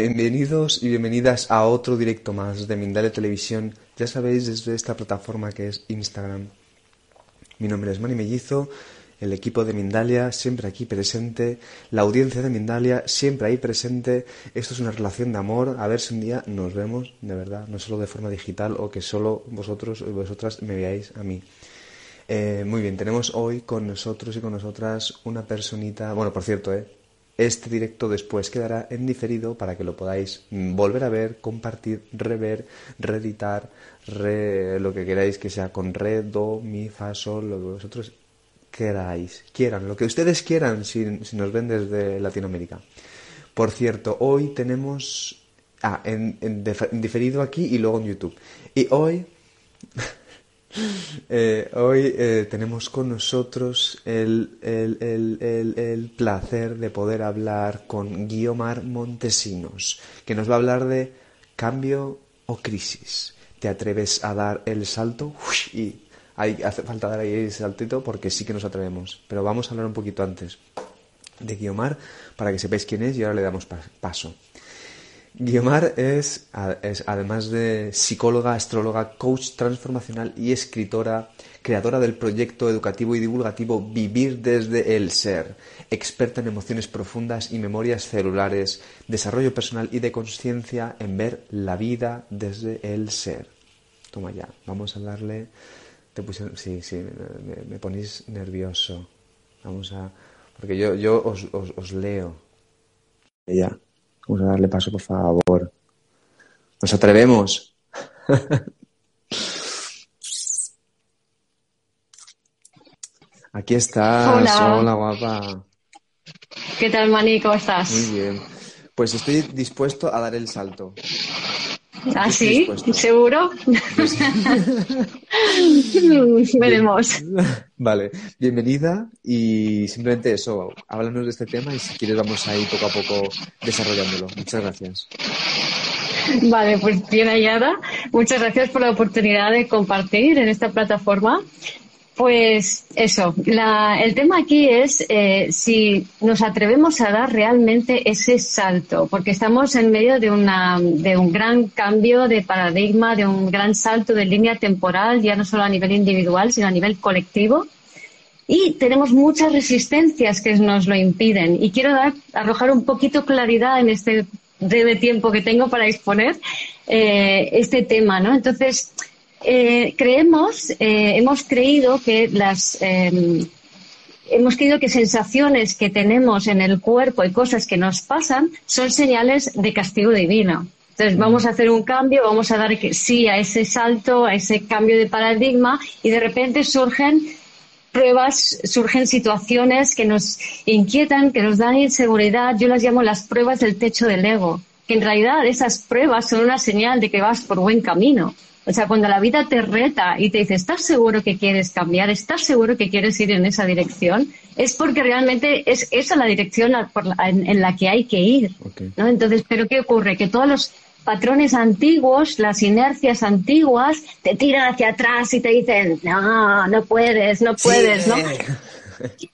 Bienvenidos y bienvenidas a otro directo más de Mindalia Televisión, ya sabéis desde esta plataforma que es Instagram. Mi nombre es Mani Mellizo, el equipo de Mindalia siempre aquí presente, la audiencia de Mindalia siempre ahí presente. Esto es una relación de amor, a ver si un día nos vemos, de verdad, no solo de forma digital o que solo vosotros y vosotras me veáis a mí. Eh, muy bien, tenemos hoy con nosotros y con nosotras una personita, bueno, por cierto, eh, este directo después quedará en diferido para que lo podáis volver a ver, compartir, rever, reeditar, re, lo que queráis que sea con re, do, mi, fa, sol, lo que vosotros queráis, quieran, lo que ustedes quieran si, nos ven desde Latinoamérica. Por cierto, hoy tenemos... Ah, en diferido aquí y luego en YouTube. Y hoy Eh, hoy eh, tenemos con nosotros el, el, placer de poder hablar con Guiomar Montesinos, que nos va a hablar de cambio o crisis. ¿Te atreves a dar el salto? y hace falta dar ahí el saltito porque sí que nos atrevemos. Pero vamos a hablar un poquito antes de Guiomar para que sepáis quién es y ahora le damos paso. Guiomar es, además de psicóloga, astróloga, coach transformacional y escritora, creadora del proyecto educativo y divulgativo Vivir desde el Ser, experta en emociones profundas y memorias celulares, desarrollo personal y de conciencia en ver la vida desde el ser. Toma ya, vamos a darle... Te sí, sí, me, ponéis nervioso. Vamos a... Porque yo, yo os, os, os leo. Ya. Vamos a darle paso, por favor. Nos atrevemos. Aquí estás. Hola. guapa. ¿Qué tal, Mani? ¿Cómo estás? Muy bien. Pues estoy dispuesto a dar el salto. ¿Ah, sí? ¿Seguro? Veremos. Vale, bienvenida y simplemente eso, háblanos de este tema y si quieres vamos a ir poco a poco desarrollándolo. Muchas gracias. Vale, pues bien hallada. Muchas gracias por la oportunidad de compartir en esta plataforma pues eso, el tema aquí es eh, si nos atrevemos a dar realmente ese salto, porque estamos en medio de, una, de un gran cambio de paradigma, de un gran salto de línea temporal, ya no solo a nivel individual, sino a nivel colectivo. Y tenemos muchas resistencias que nos lo impiden. Y quiero dar, arrojar un poquito claridad en este breve tiempo que tengo para exponer eh, este tema, ¿no? Entonces, eh, creemos, eh, hemos creído que las em, hemos creído que sensaciones que tenemos en el cuerpo y cosas que nos pasan son señales de castigo divino. Entonces mm. vamos a hacer un cambio, vamos a dar que sí a ese salto, a ese cambio de paradigma y de repente surgen pruebas, surgen situaciones que nos inquietan, que nos dan inseguridad. Yo las llamo las pruebas del techo del ego, que en realidad esas pruebas son una señal de que vas por buen camino. O sea, cuando la vida te reta y te dice, ¿estás seguro que quieres cambiar? ¿Estás seguro que quieres ir en esa dirección? Es porque realmente es esa la dirección en, la que hay que ir. ¿no? Entonces, ¿pero qué ocurre? Que todos los patrones antiguos, las inercias antiguas, te tiran hacia atrás y te dicen, no, no puedes, no puedes, ¿no?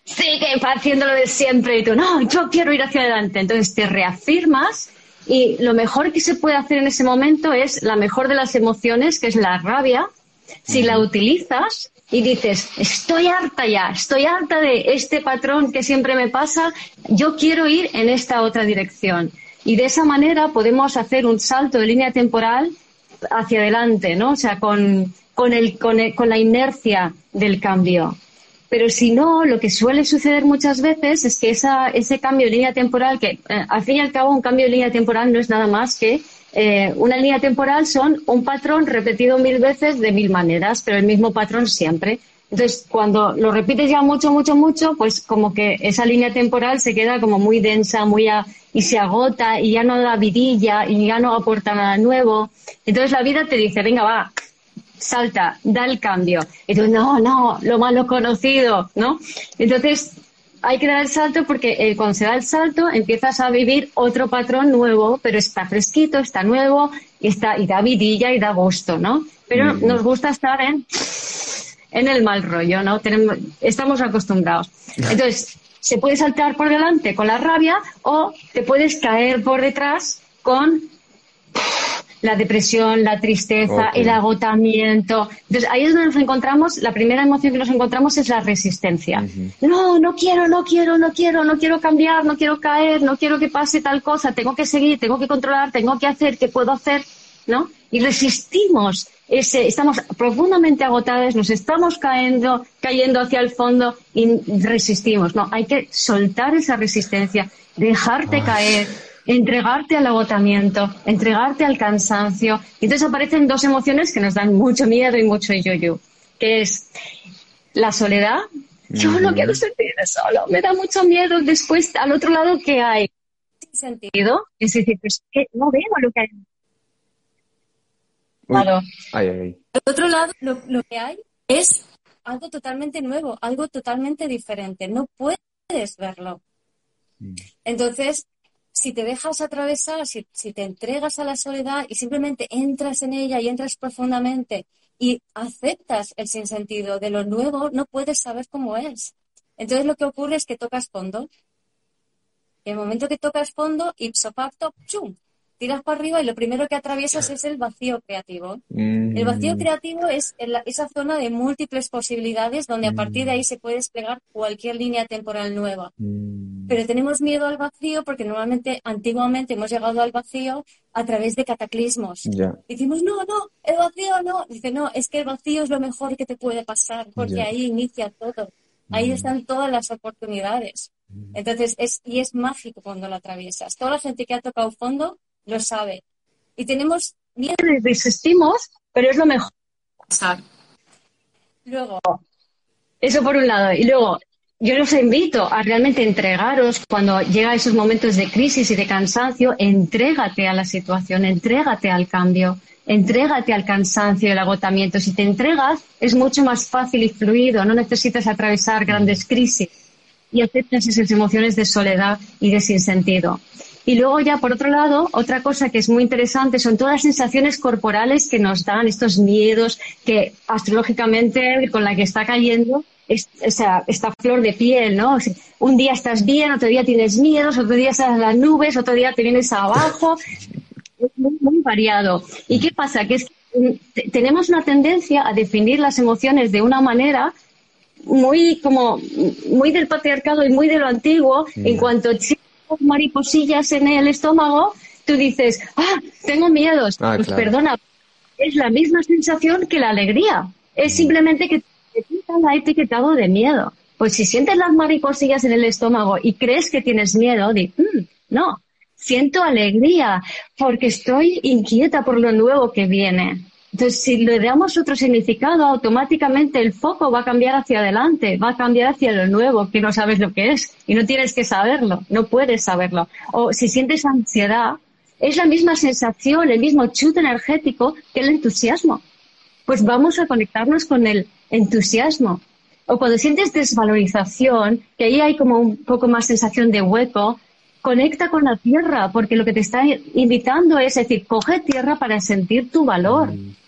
Sigue haciéndolo de siempre y tú, no, yo quiero ir hacia adelante. Entonces te reafirmas y lo mejor que se puede hacer en ese momento es la mejor de las emociones, que es la rabia. Si la utilizas y dices, estoy harta ya, estoy harta de este patrón que siempre me pasa, yo quiero ir en esta otra dirección. Y de esa manera podemos hacer un salto de línea temporal hacia adelante, ¿no? O sea, con, con, el, con, con la inercia del cambio. Pero si no, lo que suele suceder muchas veces es que esa, ese cambio de línea temporal, que eh, al fin y al cabo un cambio de línea temporal no es nada más que eh, una línea temporal son un patrón repetido mil veces de mil maneras, pero el mismo patrón siempre. Entonces, cuando lo repites ya mucho, mucho, mucho, pues como que esa línea temporal se queda como muy densa, muy y se agota y ya no da vidilla y ya no aporta nada nuevo. Entonces la vida te dice, venga, va, salta, da el cambio. Y tú, no, no, lo malo conocido, ¿no? Entonces hay que dar el salto porque eh, cuando se da el salto empiezas a vivir otro patrón nuevo, pero está fresquito, está nuevo y, está, y da vidilla y da gusto, ¿no? Pero mm. nos gusta estar en en el mal rollo, ¿no? Tenemos, estamos acostumbrados. Entonces, se puede saltar por delante con la rabia o te puedes caer por detrás con la depresión, la tristeza, el agotamiento. Entonces, ahí es donde nos encontramos, la primera emoción que nos encontramos es la resistencia. No, no quiero, no quiero, no quiero, no quiero cambiar, no quiero caer, no quiero que pase tal cosa, tengo que seguir, tengo que controlar, tengo que hacer, ¿qué puedo hacer? ¿No? Y resistimos estamos profundamente agotados, nos estamos cayendo, cayendo hacia el fondo y resistimos. No, hay que soltar esa resistencia, dejarte caer, entregarte al agotamiento, entregarte al cansancio. Y entonces aparecen dos emociones que nos dan mucho miedo y mucho yo-yo, que es la soledad. Yo no quiero sentir solo, me da mucho miedo. Después, al otro lado, ¿qué hay? sentido, es decir, pues que no veo lo que hay Claro. Al otro lado, lo, que hay es algo totalmente nuevo, algo totalmente diferente. No puedes verlo. Mm. Entonces, si te dejas atravesar, si, te entregas a la soledad y simplemente entras en ella y entras profundamente y aceptas el sinsentido de lo nuevo, no puedes saber cómo es. Entonces lo que ocurre es que tocas fondo. Y el momento que tocas fondo, ipso facto, ¡chum! Tiras para arriba y lo primero que atraviesas es el vacío creativo. Mm. El vacío creativo es esa zona de múltiples posibilidades donde a partir de ahí se puede desplegar cualquier línea temporal nueva. Mm. Pero tenemos miedo al vacío porque normalmente, antiguamente hemos llegado al vacío a través de cataclismos. Decimos, no, no, el vacío no. Dice, no, es que el vacío es lo mejor que te puede pasar porque ahí inicia todo. Ahí mm. están todas las oportunidades. Entonces, es, y es mágico cuando lo atraviesas. Toda la gente que ha tocado fondo lo sabe. Y tenemos miedo y resistimos, pero es lo mejor. Luego, eso por un lado. Y luego, yo los invito a realmente entregaros cuando llega esos momentos de crisis y de cansancio, entrégate a la situación, entrégate al cambio, entrégate al cansancio y al agotamiento. Si te entregas, es mucho más fácil y fluido, no necesitas atravesar grandes crisis y aceptas esas emociones de soledad y de sinsentido. Y luego ya, por otro lado, otra cosa que es muy interesante son todas las sensaciones corporales que nos dan, estos miedos que astrológicamente con la que está cayendo es, esta flor de piel, ¿no? Un día estás bien, otro día tienes miedos, otro día estás en las nubes, otro día te vienes abajo. Es muy, muy variado. ¿Y qué pasa? Que es que tenemos una tendencia a definir las emociones de una manera muy como muy del patriarcado y muy de lo antiguo en cuanto mariposillas en el estómago, tú dices, ah, tengo miedos. Ah, pues perdona, es la misma sensación que la alegría. Es mm. simplemente que te la etiquetado de miedo. Pues si sientes las mariposillas en el estómago y crees que tienes miedo, di, mm, no, siento alegría porque estoy inquieta por lo nuevo que viene. Entonces, si le damos otro significado, automáticamente el foco va a cambiar hacia adelante, va a cambiar hacia lo nuevo, que no sabes lo que es y no tienes que saberlo, no puedes saberlo. O si sientes ansiedad, es la misma sensación, el mismo chute energético que el entusiasmo. Pues vamos a conectarnos con el entusiasmo. O cuando sientes desvalorización, que ahí hay como un poco más sensación de hueco, conecta con la tierra, porque lo que te está invitando es decir, coge tierra para sentir tu valor. Mm.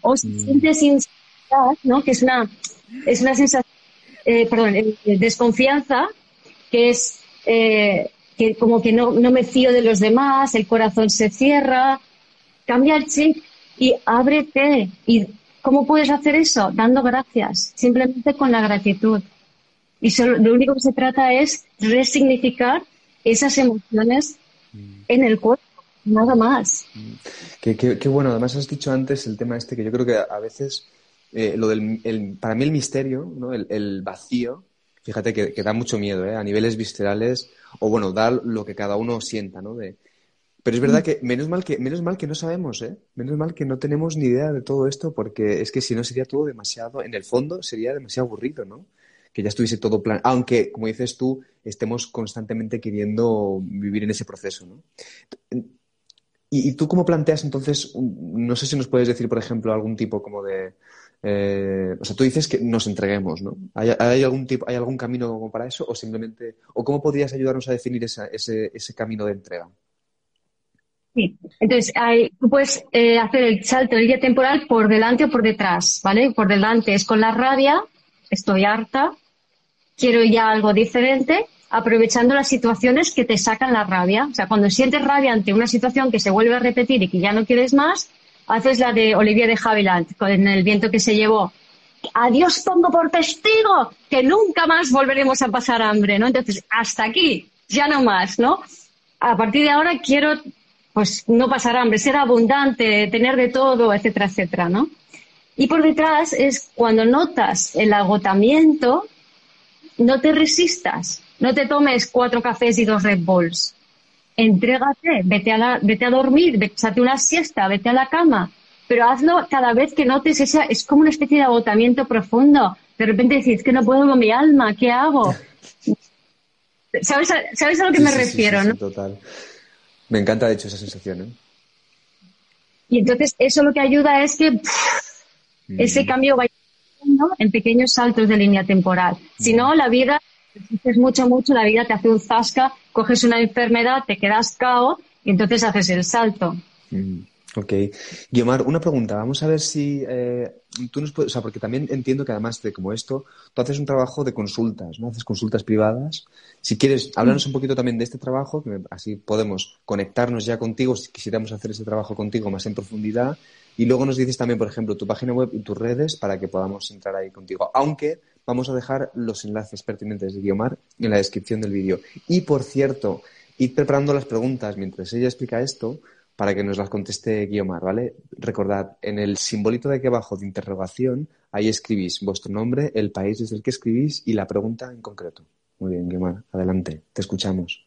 O si mm. sientes inseguridad, ¿no? Que es una, es una sensación, eh, perdón, eh, desconfianza, que es eh, que como que no, no me fío de los demás, el corazón se cierra, cambia el chip y ábrete. ¿Y cómo puedes hacer eso? Dando gracias, simplemente con la gratitud. Y lo único que se trata es resignificar esas emociones mm. en el cuerpo nada más. Qué, bueno, además has dicho antes el tema este que yo creo que a veces eh, lo del, para mí el misterio, ¿no? el, vacío, fíjate que, da mucho miedo, ¿eh? a niveles viscerales, o bueno, da lo que cada uno sienta, ¿no? De, Pero es verdad que menos mal que menos mal que no sabemos, ¿eh? Menos mal que no tenemos ni idea de todo esto, porque es que si no sería todo demasiado, en el fondo sería demasiado aburrido, ¿no? Que ya estuviese todo plan, aunque como dices tú, estemos constantemente queriendo vivir en ese proceso, ¿no? ¿Y, tú cómo planteas entonces, no sé si nos puedes decir, por ejemplo, algún tipo como de, eh, o sea, tú dices que nos entreguemos, ¿no? ¿Hay, algún tipo, ¿Hay algún camino para eso o simplemente, o cómo podrías ayudarnos a definir ese, ese camino de entrega? Sí, entonces hay, tú puedes eh, hacer el salto de línea temporal por delante o por detrás, ¿vale? Por delante es con la rabia, estoy harta, quiero ya algo diferente, aprovechando las situaciones que te sacan la rabia. O sea, cuando sientes rabia ante una situación que se vuelve a repetir y que ya no quieres más, haces la de Olivia de Havilland, con el viento que se llevó. Adiós pongo por testigo que nunca más volveremos a pasar hambre, ¿no? Entonces, hasta aquí, ya no más, ¿no? A partir de ahora quiero, pues, no pasar hambre, ser abundante, tener de todo, etcétera, etcétera, ¿no? Y por detrás es cuando notas el agotamiento, no te resistas, no te tomes cuatro cafés y dos Red Bulls entrégate, vete a, la, vete a dormir, una siesta, vete a la cama, pero hazlo cada vez que notes esa, es como una especie de agotamiento profundo. De repente decís que no puedo con mi alma, ¿qué hago? ¿Sabes a, ¿sabes a lo que me refiero? ¿no? total. Me encanta, de hecho, esa sensación. ¿eh? Y entonces eso lo que ayuda es que ese mm. cambio vaya en pequeños saltos de línea temporal. Si no, la vida es mucho, mucho, la vida te hace un zasca, coges una enfermedad, te quedas cao y entonces haces el salto. Mm, ok. Guiomar, una pregunta. Vamos a ver si eh, tú nos puedes, o sea, porque también entiendo que además de como esto, tú haces un trabajo de consultas, ¿no? Haces consultas privadas. Si quieres, háblanos un poquito también de este trabajo, así podemos conectarnos ya contigo si quisiéramos hacer ese trabajo contigo más en profundidad. Y luego nos dices también, por ejemplo, tu página web y tus redes para que podamos entrar ahí contigo. Aunque Vamos a dejar los enlaces pertinentes de Guiomar en la descripción del vídeo. Y por cierto, id preparando las preguntas mientras ella explica esto para que nos las conteste Guiomar, ¿vale? Recordad, en el simbolito de aquí abajo de interrogación, ahí escribís vuestro nombre, el país desde el que escribís y la pregunta en concreto. Muy bien, Guiomar, adelante, te escuchamos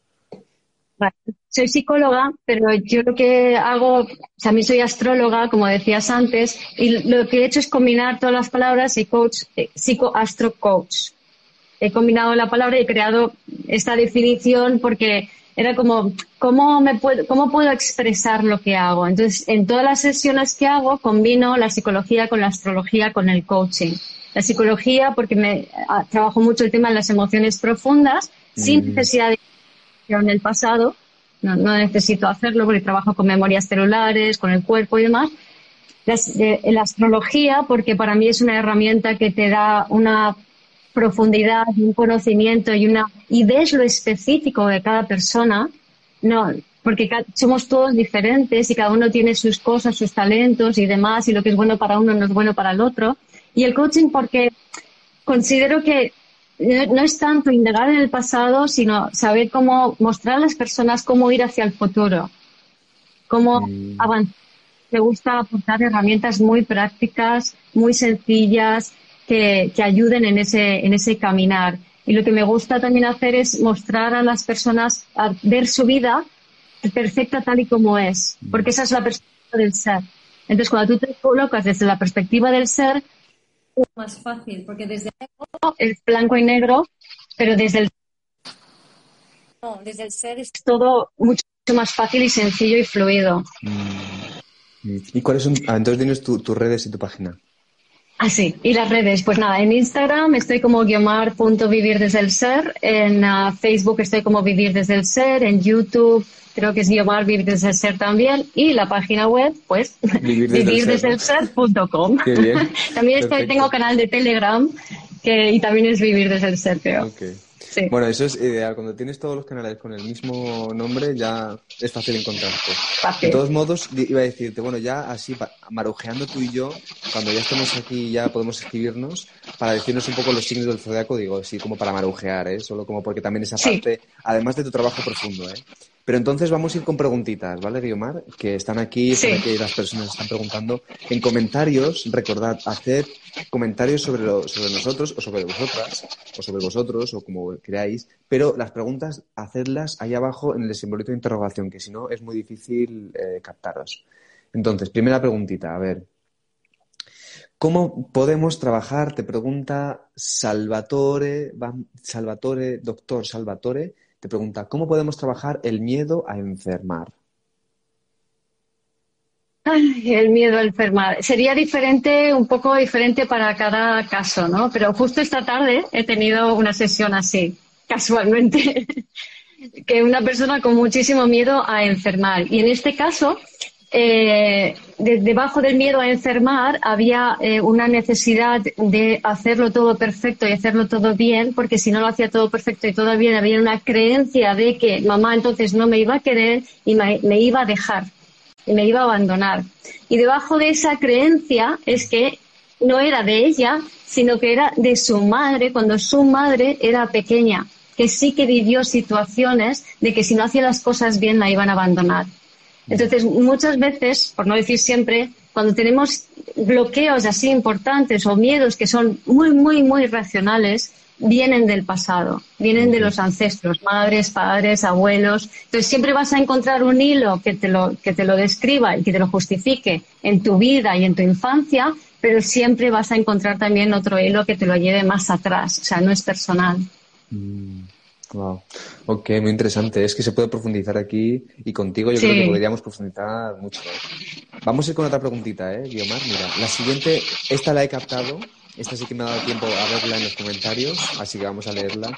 soy psicóloga, pero yo lo que hago, también soy astróloga, como decías antes, y lo que he hecho es combinar todas las palabras y coach, eh, psicoastro coach. He combinado la palabra y he creado esta definición porque era como, ¿cómo, me puedo, ¿cómo puedo expresar lo que hago? Entonces, en todas las sesiones que hago, combino la psicología con la astrología, con el coaching. La psicología, porque me ah, trabajo mucho el tema de las emociones profundas, sin mm. necesidad de en el pasado, no, necesito hacerlo porque trabajo con memorias celulares, con el cuerpo y demás. Eh, la astrología, porque para mí es una herramienta que te da una profundidad, un conocimiento y una y ves lo específico de cada persona, no, porque somos todos diferentes y cada uno tiene sus cosas, sus talentos y demás, y lo que es bueno para uno no es bueno para el otro. Y el coaching porque considero que no es tanto indagar en el pasado, sino saber cómo mostrar a las personas cómo ir hacia el futuro, cómo mm. avanzar. Me gusta aportar herramientas muy prácticas, muy sencillas, que, que, ayuden en ese, en ese caminar. Y lo que me gusta también hacer es mostrar a las personas a ver su vida perfecta tal y como es, porque esa es la perspectiva del ser. Entonces, cuando tú te colocas desde la perspectiva del ser, más fácil, porque desde el blanco y negro, pero desde el no, desde el ser es todo mucho más fácil y sencillo y fluido. Mm. ¿Y cuáles son? Ah, entonces tienes tus redes y tu página. Ah, sí, y las redes. Pues nada, en Instagram estoy como guiomar.vivir desde el ser, en ah, Facebook estoy como vivir desde el ser, en YouTube creo que es Guiomar Vivir desde el Ser también, y la página web, pues, vivir desde, el ser.com. también tengo canal de Telegram, que, y también es Vivir desde el Ser, creo. Bueno, eso es ideal. Cuando tienes todos los canales con el mismo nombre, ya es fácil encontrarte. De todos modos, iba a decirte, bueno, ya así, marujeando tú y yo, cuando ya estemos aquí, ya podemos escribirnos para decirnos un poco los signos del zodiaco, digo, así como para marujear, ¿eh? Solo como porque también esa parte, además de tu trabajo profundo, ¿eh? Pero entonces vamos a ir con preguntitas, ¿vale, Guiomar? Que están aquí, que las personas están preguntando. En comentarios, recordad, hacer comentarios sobre, sobre nosotros o sobre vosotras, o sobre vosotros, o como queráis, pero las preguntas, hacedlas ahí abajo en el simbolito de interrogación, que si no es muy difícil eh, captaros. Entonces, primera preguntita, a ver. ¿Cómo podemos trabajar? Te pregunta Salvatore, Salvatore, doctor Salvatore, te pregunta, ¿cómo podemos trabajar el miedo a enfermar? el miedo a enfermar. Sería diferente, un poco diferente para cada caso, ¿no? Pero justo esta tarde he tenido una sesión así, casualmente, que una persona con muchísimo miedo a enfermar. Y en este caso, eh, debajo del miedo a enfermar había eh, una necesidad de hacerlo todo perfecto y hacerlo todo bien, porque si no lo hacía todo perfecto y todo bien, había una creencia de que mamá entonces no me iba a querer y me iba a dejar y me iba a abandonar. Y debajo de esa creencia es que no era de ella, sino que era de su madre cuando su madre era pequeña, que sí que vivió situaciones de que si no hacía las cosas bien la iban a abandonar. Entonces, muchas veces, por no decir siempre, cuando tenemos bloqueos así importantes o miedos que son muy, muy, muy racionales, vienen del pasado, vienen de los ancestros, madres, padres, abuelos. Entonces siempre vas a encontrar un hilo que te lo, que te lo describa y que te lo justifique en tu vida y en tu infancia, pero siempre vas a encontrar también otro hilo que te lo lleve más atrás, o sea, no es personal. Mm. Wow. Ok, muy interesante. Es que se puede profundizar aquí y contigo yo creo que podríamos profundizar mucho. Vamos a ir con otra preguntita, ¿eh, Guiomar? Mira, la siguiente, esta la he captado. Esta sí que me ha dado tiempo a verla en los comentarios, así que vamos a leerla.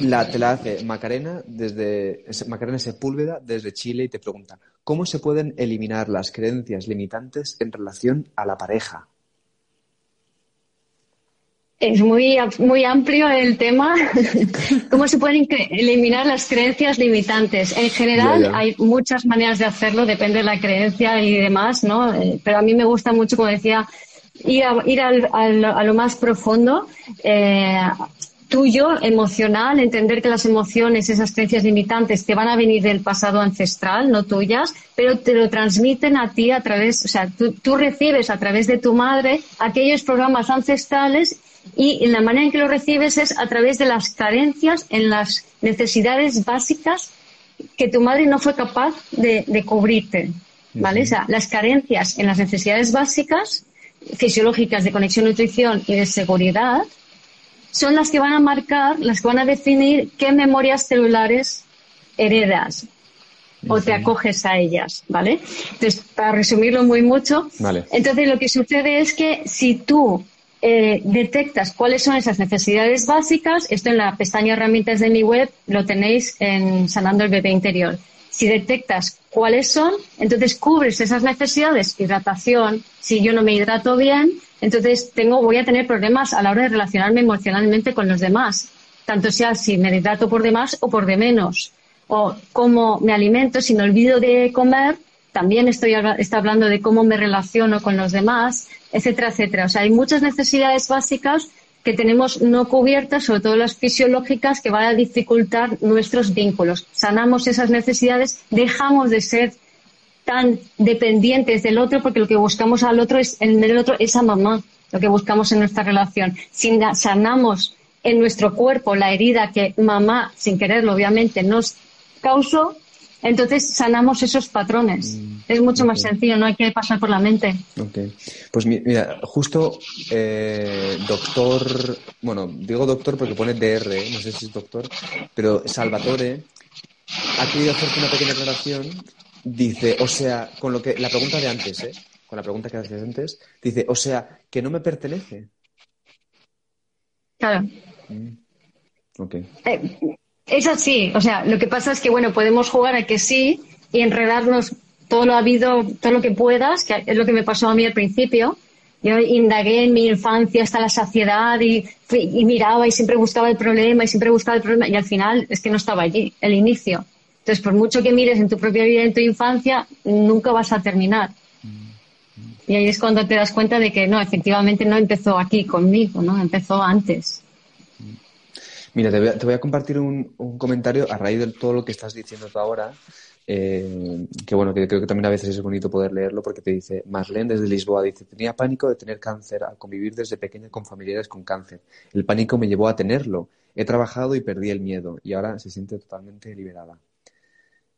La, te la hace Macarena, desde, Macarena Sepúlveda desde Chile y te pregunta, ¿cómo se pueden eliminar las creencias limitantes en relación a la pareja? Es muy, muy amplio el tema. ¿Cómo se pueden eliminar las creencias limitantes? En general, hay muchas maneras de hacerlo, depende de la creencia y demás, ¿no? Eh, pero a mí me gusta mucho, como decía, ir a, ir al, a lo más profundo. Eh, tuyo, emocional, entender que las emociones, esas creencias limitantes, te van a venir del pasado ancestral, no tuyas, pero te lo transmiten a ti a través, o sea, tú, tú recibes a través de tu madre aquellos programas ancestrales y la manera en que lo recibes es a través de las carencias en las necesidades básicas que tu madre no fue capaz de, cubrirte. ¿Vale? O sea, las carencias en las necesidades básicas, fisiológicas de conexión, nutrición y de seguridad, son las que van a marcar, las que van a definir qué memorias celulares heredas o te acoges a ellas, ¿vale? Entonces, para resumirlo muy mucho, entonces lo que sucede es que si tú eh, detectas cuáles son esas necesidades básicas, esto en la pestaña herramientas de mi web lo tenéis en Sanando el Bebé Interior. Si detectas cuáles son, entonces cubres esas necesidades, hidratación, si yo no me hidrato bien, entonces tengo, voy a tener problemas a la hora de relacionarme emocionalmente con los demás, tanto sea si me hidrato por demás o por de menos, o cómo me alimento, si me olvido de comer, también estoy está hablando de cómo me relaciono con los demás, etcétera, etcétera. O sea, hay muchas necesidades básicas que tenemos no cubiertas, sobre todo las fisiológicas, que van a dificultar nuestros vínculos. Sanamos esas necesidades, dejamos de ser tan dependientes del otro, porque lo que buscamos al otro es, en el otro es a mamá, lo que buscamos en nuestra relación. Si sanamos en nuestro cuerpo la herida que mamá, sin quererlo obviamente, nos causó, entonces sanamos esos patrones. Mm, es mucho más sencillo, no hay que pasar por la mente. Ok. Pues mira, justo eh, doctor, bueno, digo doctor porque pone DR, ¿eh? no sé si es doctor, pero Salvatore ha querido hacerte una pequeña aclaración. Dice, o sea, con lo que la pregunta de antes, ¿eh? Con la pregunta que hacías antes, dice, o sea, que no me pertenece. Claro. Mm, ok. Eh, es así, o sea, lo que pasa es que, bueno, podemos jugar a que sí y enredarnos todo lo habido, todo lo que puedas, que es lo que me pasó a mí al principio. Yo indagué en mi infancia hasta la saciedad y, y miraba y siempre buscaba el problema y siempre buscaba el problema y al final es que no estaba allí, el inicio. Entonces, por mucho que mires en tu propia vida, en tu infancia, nunca vas a terminar. Y ahí es cuando te das cuenta de que no, efectivamente no empezó aquí conmigo, ¿no? Empezó antes. Mira, te voy a, compartir un, comentario a raíz de todo lo que estás diciendo tú ahora. Eh, que bueno, que creo que también a veces es bonito poder leerlo porque te dice, Marlene desde Lisboa dice, tenía pánico de tener cáncer al convivir desde pequeña con familiares con cáncer. El pánico me llevó a tenerlo. He trabajado y perdí el miedo y ahora se siente totalmente liberada.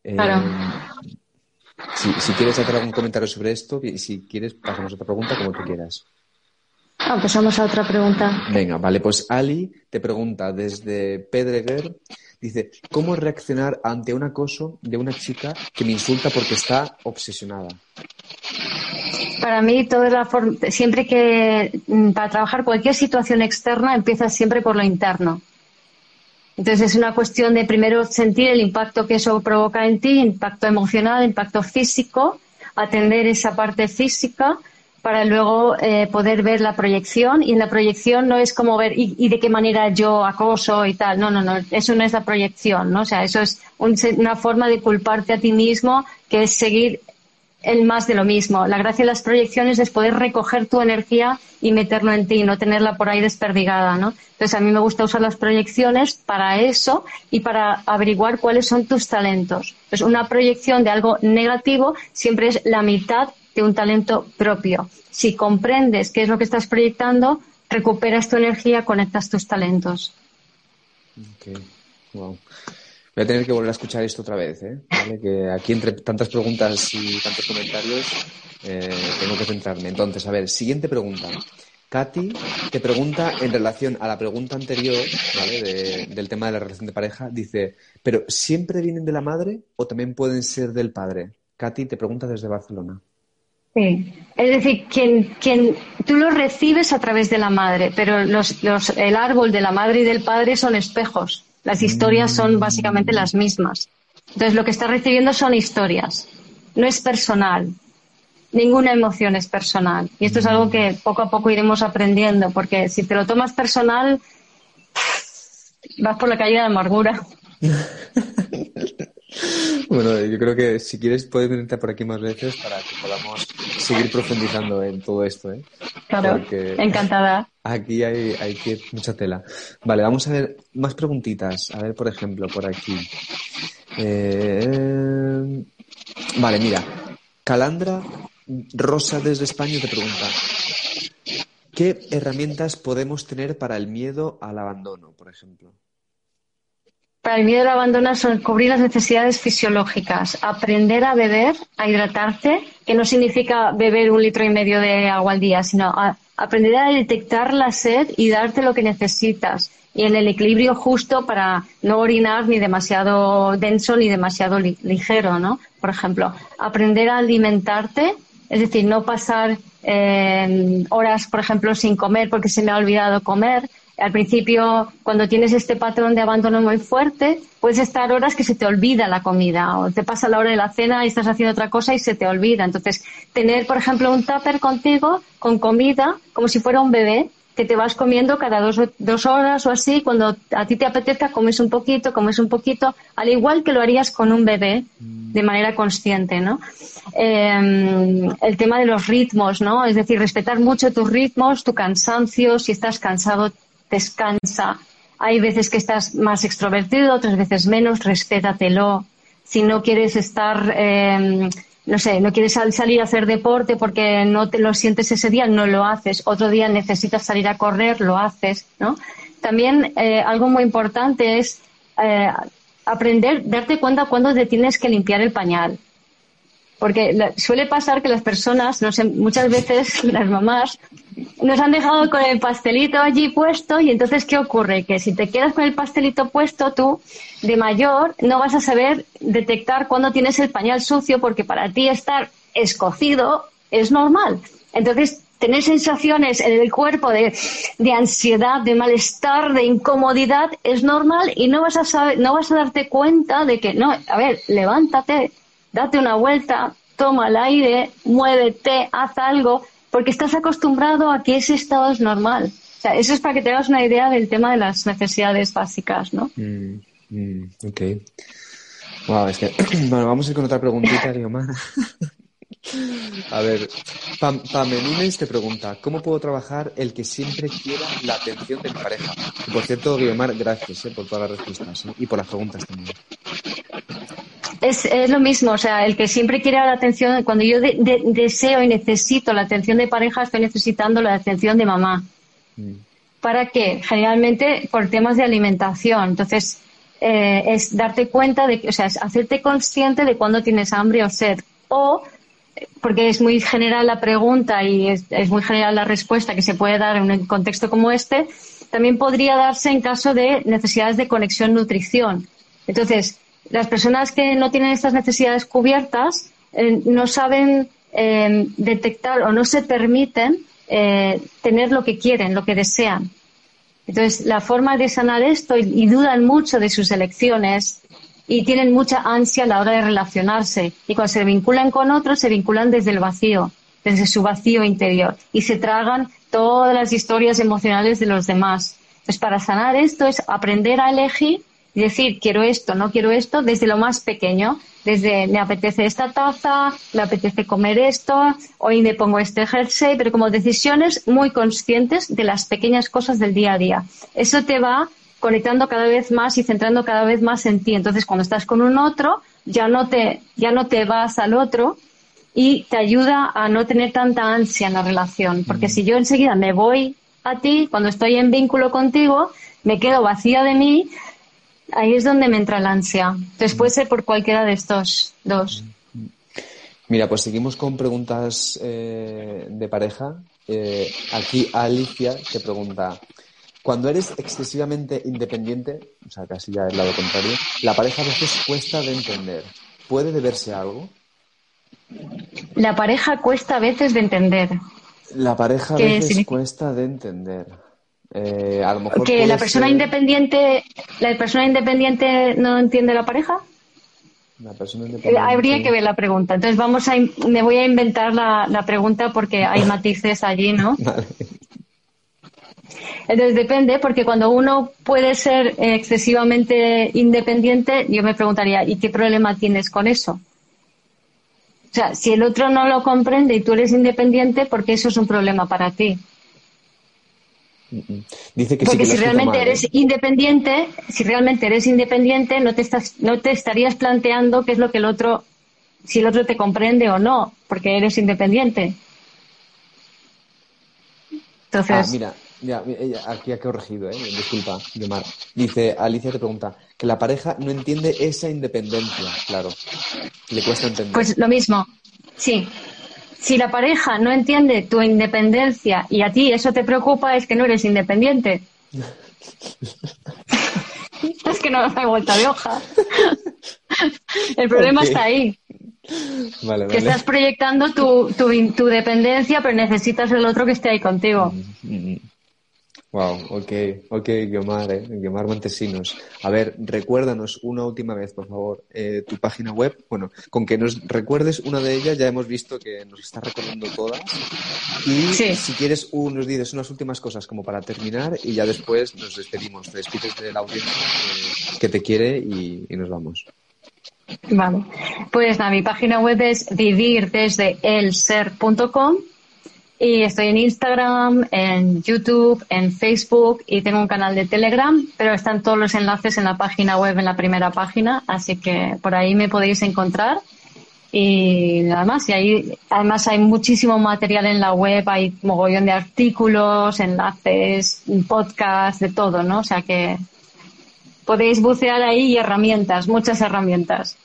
Eh, si, quieres hacer algún comentario sobre esto y si quieres pasamos a otra pregunta como tú quieras. Ah, pasamos a otra pregunta. Venga, vale, pues Ali te pregunta desde Pedreguer, dice, ¿cómo reaccionar ante un acoso de una chica que me insulta porque está obsesionada? Para mí, toda la siempre que mm, para trabajar cualquier situación externa empieza siempre por lo interno. Entonces es una cuestión de primero sentir el impacto que eso provoca en ti, impacto emocional, impacto físico, atender esa parte física para luego eh, poder ver la proyección y en la proyección no es como ver y, de qué manera yo acoso y tal, no, no, no, eso no es la proyección, ¿no? O sea, eso es una forma de culparte a ti mismo que es seguir el más de lo mismo. La gracia de las proyecciones es poder recoger tu energía y meterlo en ti, no tenerla por ahí desperdigada, ¿no? Entonces a mí me gusta usar las proyecciones para eso y para averiguar cuáles son tus talentos. Pues una proyección de algo negativo siempre es la mitad un talento propio. Si comprendes qué es lo que estás proyectando, recuperas tu energía, conectas tus talentos. Voy a tener que volver a escuchar esto otra vez, ¿eh? Que aquí entre tantas preguntas y tantos comentarios eh, tengo que centrarme. Entonces, a ver, siguiente pregunta. Katy te pregunta en relación a la pregunta anterior, ¿vale? del tema de la relación de pareja, dice, ¿pero siempre vienen de la madre o también pueden ser del padre? Katy te pregunta desde Barcelona. Sí, es decir, quien, quien, tú lo recibes a través de la madre, pero los, los, el árbol de la madre y del padre son espejos. Las historias son básicamente las mismas. Entonces, lo que está recibiendo son historias. No es personal. Ninguna emoción es personal. Y esto es algo que poco a poco iremos aprendiendo, porque si te lo tomas personal, vas por la calle de amargura. Bueno, yo creo que si quieres puedes venirte por aquí más veces para que podamos seguir profundizando en todo esto. ¿eh? Claro, encantada. Aquí hay, hay mucha tela. Vale, vamos a ver más preguntitas. A ver, por ejemplo, por aquí. Eh, vale, mira. Calandra Rosa desde España te pregunta. ¿Qué herramientas podemos tener para el miedo al abandono, por ejemplo? Para el miedo al abandono son cubrir las necesidades fisiológicas, aprender a beber, a hidratarte, que no significa beber un litro y medio de agua al día, sino aprender a detectar la sed y darte lo que necesitas y en el equilibrio justo para no orinar ni demasiado denso ni demasiado ligero, ¿no? Por ejemplo, aprender a alimentarte, es decir, no pasar eh, horas, por ejemplo, sin comer porque se me ha olvidado comer, al principio, cuando tienes este patrón de abandono muy fuerte, puedes estar horas que se te olvida la comida o te pasa la hora de la cena y estás haciendo otra cosa y se te olvida. Entonces, tener, por ejemplo, un tupper contigo con comida como si fuera un bebé que te vas comiendo cada dos, dos horas o así, cuando a ti te apetezca, comes un poquito, comes un poquito, al igual que lo harías con un bebé de manera consciente, ¿no? Em, el tema de los ritmos, ¿no? Es decir, respetar mucho tus ritmos, tu cansancio, si estás cansado, descansa. Hay veces que estás más extrovertido, otras veces menos, respétatelo. Si no quieres estar, em, no sé, no quieres salir a hacer deporte porque no te lo sientes ese día, no lo haces. Otro día necesitas salir a correr, lo haces, ¿no? También eh, algo muy importante es eh, aprender, darte cuenta cuando te tienes que limpiar el pañal. Porque suele pasar que las personas, no sé, muchas veces las mamás nos han dejado con el pastelito allí puesto y entonces ¿qué ocurre? Que si te quedas con el pastelito puesto tú de mayor no vas a saber detectar cuándo tienes el pañal sucio porque para ti estar escocido es normal. Entonces tener sensaciones en el cuerpo de, de, ansiedad, de malestar, de incomodidad es normal y no vas a saber, no vas a darte cuenta de que no, a ver, levántate, date una vuelta, toma el aire, muévete, haz algo, porque estás acostumbrado a que ese estado es normal. O sea, eso es para que te hagas una idea del tema de las necesidades básicas, ¿no? Mm, mm, ok. Wow, es que, bueno, vamos a ir con otra preguntita, Guiomar. a ver, Pam, te pregunta, ¿cómo puedo trabajar el que siempre quiera la atención de mi pareja? por cierto, Guillermo, gracias eh, por todas las respuestas eh, y por las preguntas también. Es, es, lo mismo, o sea, el que siempre quiere la atención, cuando yo deseo y necesito la atención de pareja, estoy necesitando la atención de mamá. Mm. ¿Para qué? Generalmente por temas de alimentación. Entonces, eh, es darte cuenta de, o sea, es hacerte consciente de cuando tienes hambre o sed. O, porque es muy general la pregunta y es, es muy general la respuesta que se puede dar en un contexto como este, también podría darse en caso de necesidades de conexión-nutrición. Entonces, las personas que no tienen estas necesidades cubiertas eh, no saben eh, detectar o no se permiten eh, tener lo que quieren, lo que desean. Entonces, la forma de sanar esto y, dudan mucho de sus elecciones y tienen mucha ansia a la hora de relacionarse. Y cuando se vinculan con otros, se vinculan desde el vacío, desde su vacío interior y se tragan todas las historias emocionales de los demás. Entonces, para sanar esto es aprender a elegir y decir, quiero esto, no quiero esto, desde lo más pequeño desde me apetece esta taza, me apetece comer esto, hoy me pongo este jersey, pero como decisiones muy conscientes de las pequeñas cosas del día a día. Eso te va conectando cada vez más y centrando cada vez más en ti. Entonces, cuando estás con un otro, ya no te, ya no te vas al otro y te ayuda a no tener tanta ansia en la relación. Porque mm. si yo enseguida me voy a ti, cuando estoy en vínculo contigo, me quedo vacía de mí, Ahí es donde me entra la ansia. Puede ser por cualquiera de estos dos. Mira, pues seguimos con preguntas eh, de pareja. Eh, aquí Alicia te pregunta, cuando eres excesivamente independiente, o sea, casi ya el lado contrario, la pareja a veces cuesta de entender. ¿Puede deberse a algo? La pareja cuesta a veces de entender. La pareja a veces cuesta de entender. Eh, a lo mejor que la persona independiente, la persona independiente no entiende la pareja. La persona independiente... Habría que ver la pregunta. Entonces vamos a, me voy a inventar la, pregunta porque hay matices allí, ¿no? Entonces depende, porque cuando uno puede ser excesivamente independiente, yo me preguntaría, ¿y qué problema tienes con eso? O sea, si el otro no lo comprende y tú eres independiente, porque eso es un problema para ti. Dice que Porque si realmente eres ¿eh? independiente, si realmente eres independiente, no te estás, no te estarías planteando qué es lo que el otro, si el otro te comprende o no, porque eres independiente. Entonces. Ah, mira, ya, aquí ha corregido, ¿eh? disculpa, Yomar. Dice, Alicia te pregunta, que la pareja no entiende esa independencia, claro. Le cuesta entender. Pues lo mismo, sí si la pareja no entiende tu independencia y a ti eso te preocupa, es que no eres independiente. es que no hay vuelta de hoja. El problema está ahí. Que estás proyectando tu, tu, tu, dependencia, pero necesitas el otro que esté ahí contigo. Mm, mm, mm. Wow, ok, ok, Guiomar, eh, Guiomar Montesinos. A ver, recuérdanos una última vez, por favor, eh, tu página web. Bueno, con que nos recuerdes una de ellas, ya hemos visto que nos está recordando todas. Y si quieres, nos dices unas últimas cosas como para terminar y ya después nos despedimos. Te despides de la audiencia que, te quiere y, nos vamos. Vale, pues nada, mi página web es vivirdesdeelser.com y estoy en Instagram, en YouTube, en Facebook y tengo un canal de Telegram, pero están todos los enlaces en la página web, en la primera página, así que por ahí me podéis encontrar. Y nada más, y ahí además hay muchísimo material en la web, hay mogollón de artículos, enlaces, podcast, de todo, ¿no? O sea que podéis bucear ahí y herramientas, muchas herramientas.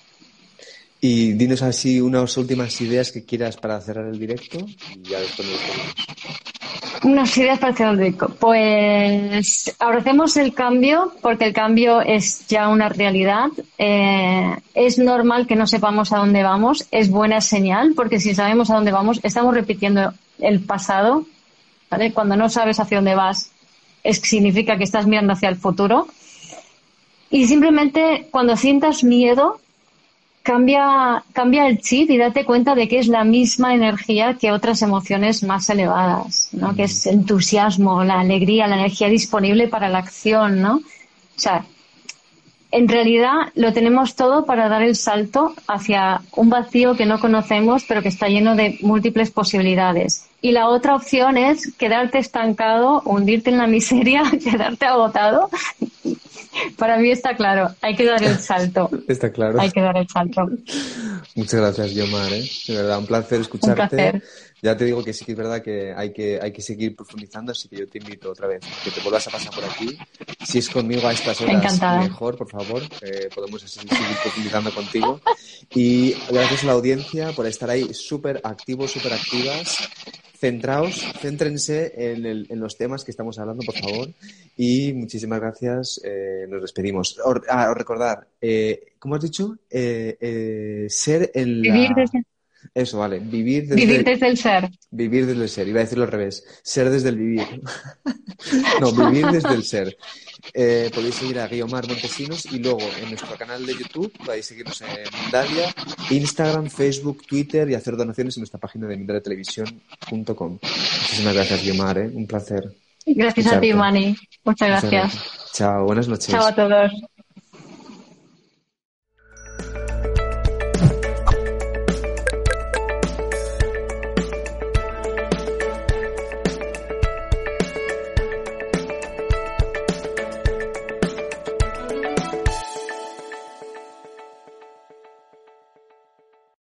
Y dinos así unas últimas ideas que quieras para cerrar el directo y ya después Unas ideas para cerrar el directo. Pues abracemos el cambio porque el cambio es ya una realidad. Eh, es normal que no sepamos a dónde vamos. Es buena señal porque si sabemos a dónde vamos, estamos repitiendo el pasado. ¿vale? Cuando no sabes hacia dónde vas, es, significa que estás mirando hacia el futuro. Y simplemente cuando sientas miedo, cambia, cambia el chip y date cuenta de que es la misma energía que otras emociones más elevadas, ¿no? Que es entusiasmo, la alegría, la energía disponible para la acción, ¿no? O sea, en realidad lo tenemos todo para dar el salto hacia un vacío que no conocemos, pero que está lleno de múltiples posibilidades. Y la otra opción es quedarte estancado, hundirte en la miseria, quedarte agotado. Para mí está claro, hay que dar el salto. Está claro. Hay que dar el salto. Muchas gracias, Yomar. ¿eh? De verdad, un placer escucharte. Un placer. Ya te digo que sí que es verdad que hay que, hay que seguir profundizando, así que yo te invito otra vez que te vuelvas a pasar por aquí. Si es conmigo a estas horas, Encantada. mejor, por favor. Eh, podemos seguir profundizando contigo. Y gracias a la audiencia por estar ahí súper activos, súper activas. Centraos, céntrense en, el, en, los temas que estamos hablando, por favor. Y muchísimas gracias. Eh, nos despedimos. Os, ah, recordar, eh, ¿cómo has dicho? Eh, eh, ser en la... Vivir desde... Eso, vale. Vivir desde, vivir desde el ser. Vivir desde el ser. Iba a decirlo al revés. Ser desde el vivir. no, vivir desde el ser. Eh, podéis seguir a Guiomar Montesinos y luego en nuestro canal de YouTube podéis seguirnos en Mindalia, Instagram, Facebook, Twitter y hacer donaciones en nuestra página de mindaliatelevisión.com. Muchísimas gracias, Guiomar. ¿eh? Un placer. Gracias escucharte. a ti, Mani. Muchas gracias. Muchas gracias. Chao, buenas noches. Chao a todos.